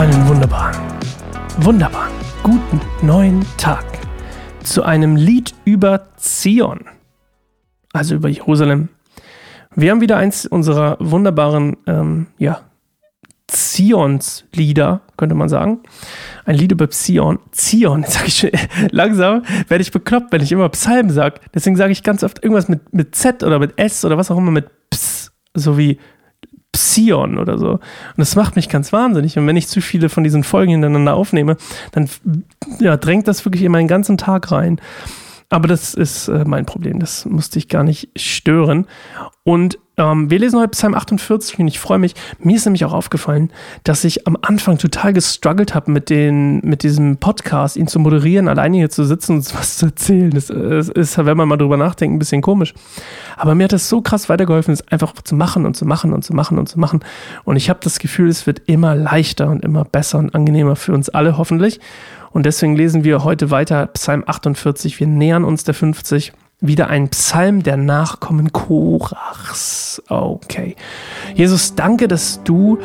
Einen wunderbaren, wunderbaren, guten neuen Tag zu einem Lied über Zion, also über Jerusalem. Wir haben wieder eins unserer wunderbaren, ähm, ja, Zions-Lieder, könnte man sagen. Ein Lied über Zion. Zion, sage ich schon, langsam werde ich bekloppt, wenn ich immer Psalm sage. Deswegen sage ich ganz oft irgendwas mit, mit Z oder mit S oder was auch immer mit Ps, so wie Psion oder so. Und das macht mich ganz wahnsinnig. Und wenn ich zu viele von diesen Folgen hintereinander aufnehme, dann ja, drängt das wirklich in meinen ganzen Tag rein. Aber das ist äh, mein Problem. Das musste ich gar nicht stören. Und ähm, wir lesen heute Psalm 48 und ich freue mich. Mir ist nämlich auch aufgefallen, dass ich am Anfang total gestruggelt habe mit, mit diesem Podcast, ihn zu moderieren, alleine hier zu sitzen und was zu erzählen. Das, das ist, wenn man mal drüber nachdenkt, ein bisschen komisch. Aber mir hat das so krass weitergeholfen, es einfach zu machen und zu machen und zu machen und zu machen. Und ich habe das Gefühl, es wird immer leichter und immer besser und angenehmer für uns alle hoffentlich. Und deswegen lesen wir heute weiter Psalm 48. Wir nähern uns der 50 wieder ein Psalm der Nachkommen Korachs. Okay. Jesus, danke, dass du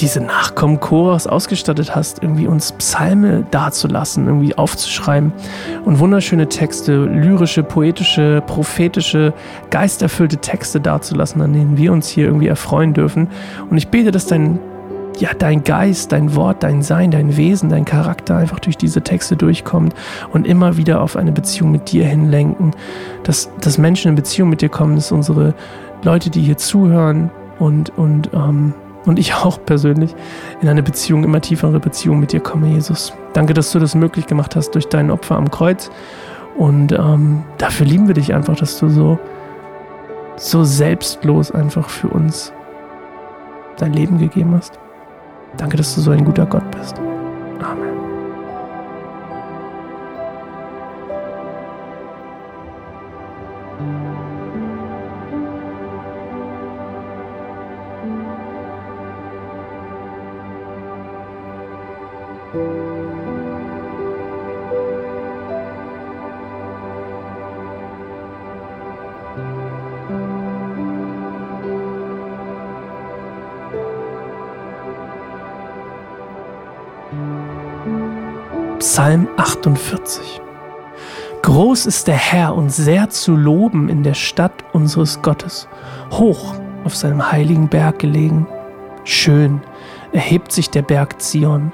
diese Nachkommen Korachs ausgestattet hast, irgendwie uns Psalme dazulassen, irgendwie aufzuschreiben und wunderschöne Texte, lyrische, poetische, prophetische, geisterfüllte Texte dazulassen, an denen wir uns hier irgendwie erfreuen dürfen. Und ich bete, dass dein ja, dein Geist, dein Wort, dein Sein, dein Wesen, dein Charakter einfach durch diese Texte durchkommt und immer wieder auf eine Beziehung mit dir hinlenken, dass, dass Menschen in Beziehung mit dir kommen, dass unsere Leute, die hier zuhören und, und, ähm, und ich auch persönlich in eine Beziehung, immer tiefere Beziehung mit dir komme, Jesus. Danke, dass du das möglich gemacht hast durch dein Opfer am Kreuz. Und ähm, dafür lieben wir dich einfach, dass du so, so selbstlos einfach für uns dein Leben gegeben hast. Danke, dass du so ein guter Gott bist. Amen. Psalm 48. Groß ist der Herr und sehr zu loben in der Stadt unseres Gottes, hoch auf seinem heiligen Berg gelegen. Schön erhebt sich der Berg Zion,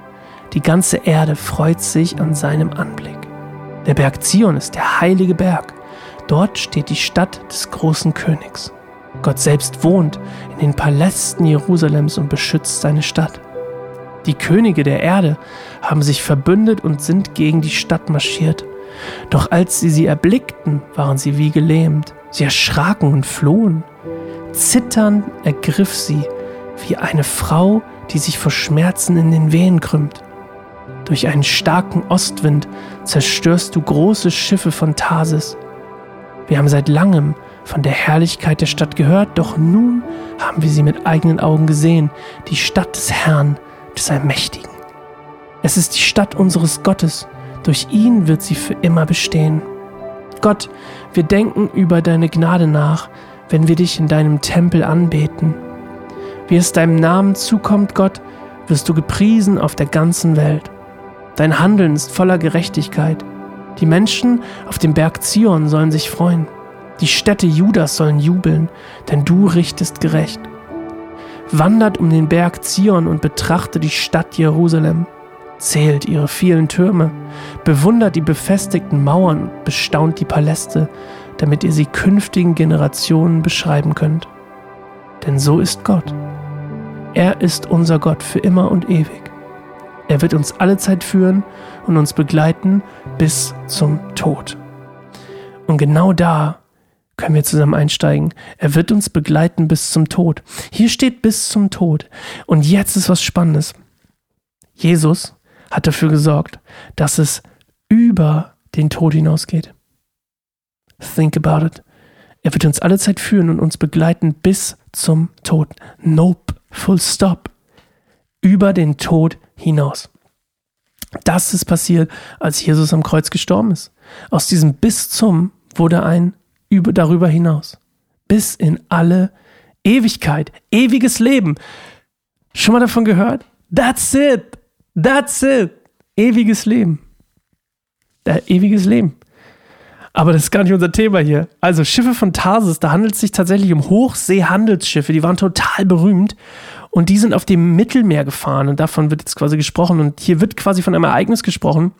die ganze Erde freut sich an seinem Anblick. Der Berg Zion ist der heilige Berg, dort steht die Stadt des großen Königs. Gott selbst wohnt in den Palästen Jerusalems und beschützt seine Stadt. Die Könige der Erde haben sich verbündet und sind gegen die Stadt marschiert. Doch als sie sie erblickten, waren sie wie gelähmt. Sie erschraken und flohen. Zitternd ergriff sie, wie eine Frau, die sich vor Schmerzen in den Wehen krümmt. Durch einen starken Ostwind zerstörst du große Schiffe von Tarsis. Wir haben seit langem von der Herrlichkeit der Stadt gehört, doch nun haben wir sie mit eigenen Augen gesehen, die Stadt des Herrn, des Allmächtigen. Es ist die Stadt unseres Gottes, durch ihn wird sie für immer bestehen. Gott, wir denken über deine Gnade nach, wenn wir dich in deinem Tempel anbeten. Wie es deinem Namen zukommt, Gott, wirst du gepriesen auf der ganzen Welt. Dein Handeln ist voller Gerechtigkeit. Die Menschen auf dem Berg Zion sollen sich freuen. Die Städte Judas sollen jubeln, denn du richtest gerecht wandert um den Berg Zion und betrachtet die Stadt Jerusalem, zählt ihre vielen Türme, bewundert die befestigten Mauern und bestaunt die Paläste, damit ihr sie künftigen Generationen beschreiben könnt. Denn so ist Gott. Er ist unser Gott für immer und ewig. Er wird uns alle Zeit führen und uns begleiten bis zum Tod. Und genau da können wir zusammen einsteigen. Er wird uns begleiten bis zum Tod. Hier steht bis zum Tod. Und jetzt ist was Spannendes. Jesus hat dafür gesorgt, dass es über den Tod hinausgeht. Think about it. Er wird uns alle Zeit führen und uns begleiten bis zum Tod. Nope. Full stop. Über den Tod hinaus. Das ist passiert, als Jesus am Kreuz gestorben ist. Aus diesem bis zum wurde ein über, darüber hinaus. Bis in alle Ewigkeit. Ewiges Leben. Schon mal davon gehört? That's it. That's it. Ewiges Leben. Äh, ewiges Leben. Aber das ist gar nicht unser Thema hier. Also Schiffe von Tarsis, da handelt es sich tatsächlich um Hochseehandelsschiffe, die waren total berühmt und die sind auf dem Mittelmeer gefahren und davon wird jetzt quasi gesprochen und hier wird quasi von einem Ereignis gesprochen,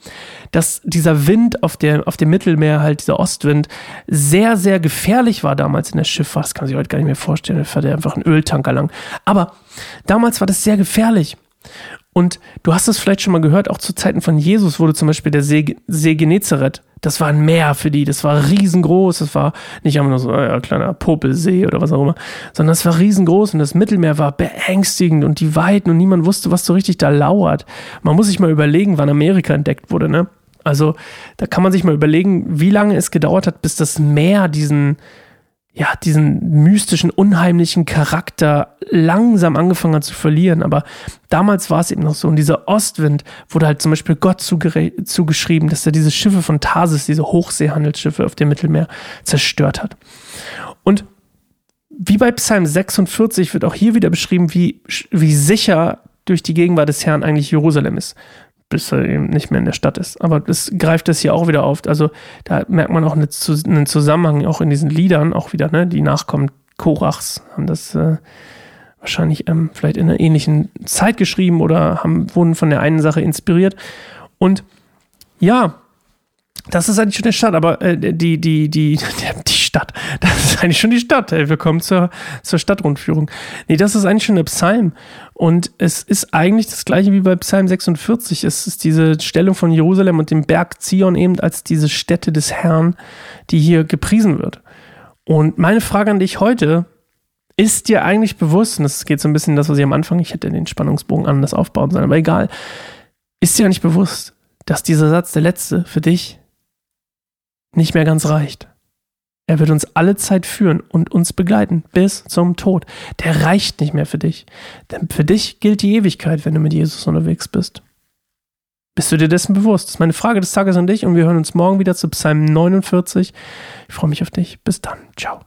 dass dieser Wind auf, der, auf dem Mittelmeer, halt dieser Ostwind, sehr, sehr gefährlich war damals in der Schifffahrt. Das kann sich heute gar nicht mehr vorstellen, da fährt er einfach einen Öltanker lang. Aber damals war das sehr gefährlich. Und du hast es vielleicht schon mal gehört, auch zu Zeiten von Jesus wurde zum Beispiel der See, See Genezareth das war ein Meer für die, das war riesengroß, das war nicht einfach nur so ein kleiner Popelsee oder was auch immer, sondern es war riesengroß und das Mittelmeer war beängstigend und die Weiten und niemand wusste, was so richtig da lauert. Man muss sich mal überlegen, wann Amerika entdeckt wurde, ne? Also da kann man sich mal überlegen, wie lange es gedauert hat, bis das Meer diesen, ja, diesen mystischen, unheimlichen Charakter langsam angefangen hat zu verlieren. Aber damals war es eben noch so. Und dieser Ostwind wurde halt zum Beispiel Gott zugeschrieben, dass er diese Schiffe von Tarsis, diese Hochseehandelsschiffe auf dem Mittelmeer zerstört hat. Und wie bei Psalm 46 wird auch hier wieder beschrieben, wie, wie sicher durch die Gegenwart des Herrn eigentlich Jerusalem ist bis er eben nicht mehr in der Stadt ist. Aber das greift das hier auch wieder auf. Also da merkt man auch einen Zusammenhang auch in diesen Liedern auch wieder, ne? Die Nachkommen Korachs haben das äh, wahrscheinlich ähm, vielleicht in einer ähnlichen Zeit geschrieben oder haben, wurden von der einen Sache inspiriert. Und ja, das ist eigentlich schon der Stadt, aber äh, die, die, die, die Stadt. Das ist eigentlich schon die Stadt. Hey, willkommen zur, zur Stadtrundführung. Nee, das ist eigentlich schon der Psalm. Und es ist eigentlich das gleiche wie bei Psalm 46. Es ist diese Stellung von Jerusalem und dem Berg Zion eben als diese Stätte des Herrn, die hier gepriesen wird. Und meine Frage an dich heute, ist dir eigentlich bewusst, und das geht so ein bisschen das, was ich am Anfang, ich hätte den Spannungsbogen anders aufbauen sollen, aber egal, ist dir eigentlich bewusst, dass dieser Satz, der letzte, für dich nicht mehr ganz reicht? Er wird uns alle Zeit führen und uns begleiten bis zum Tod. Der reicht nicht mehr für dich. Denn für dich gilt die Ewigkeit, wenn du mit Jesus unterwegs bist. Bist du dir dessen bewusst? Das ist meine Frage des Tages an dich und wir hören uns morgen wieder zu Psalm 49. Ich freue mich auf dich. Bis dann. Ciao.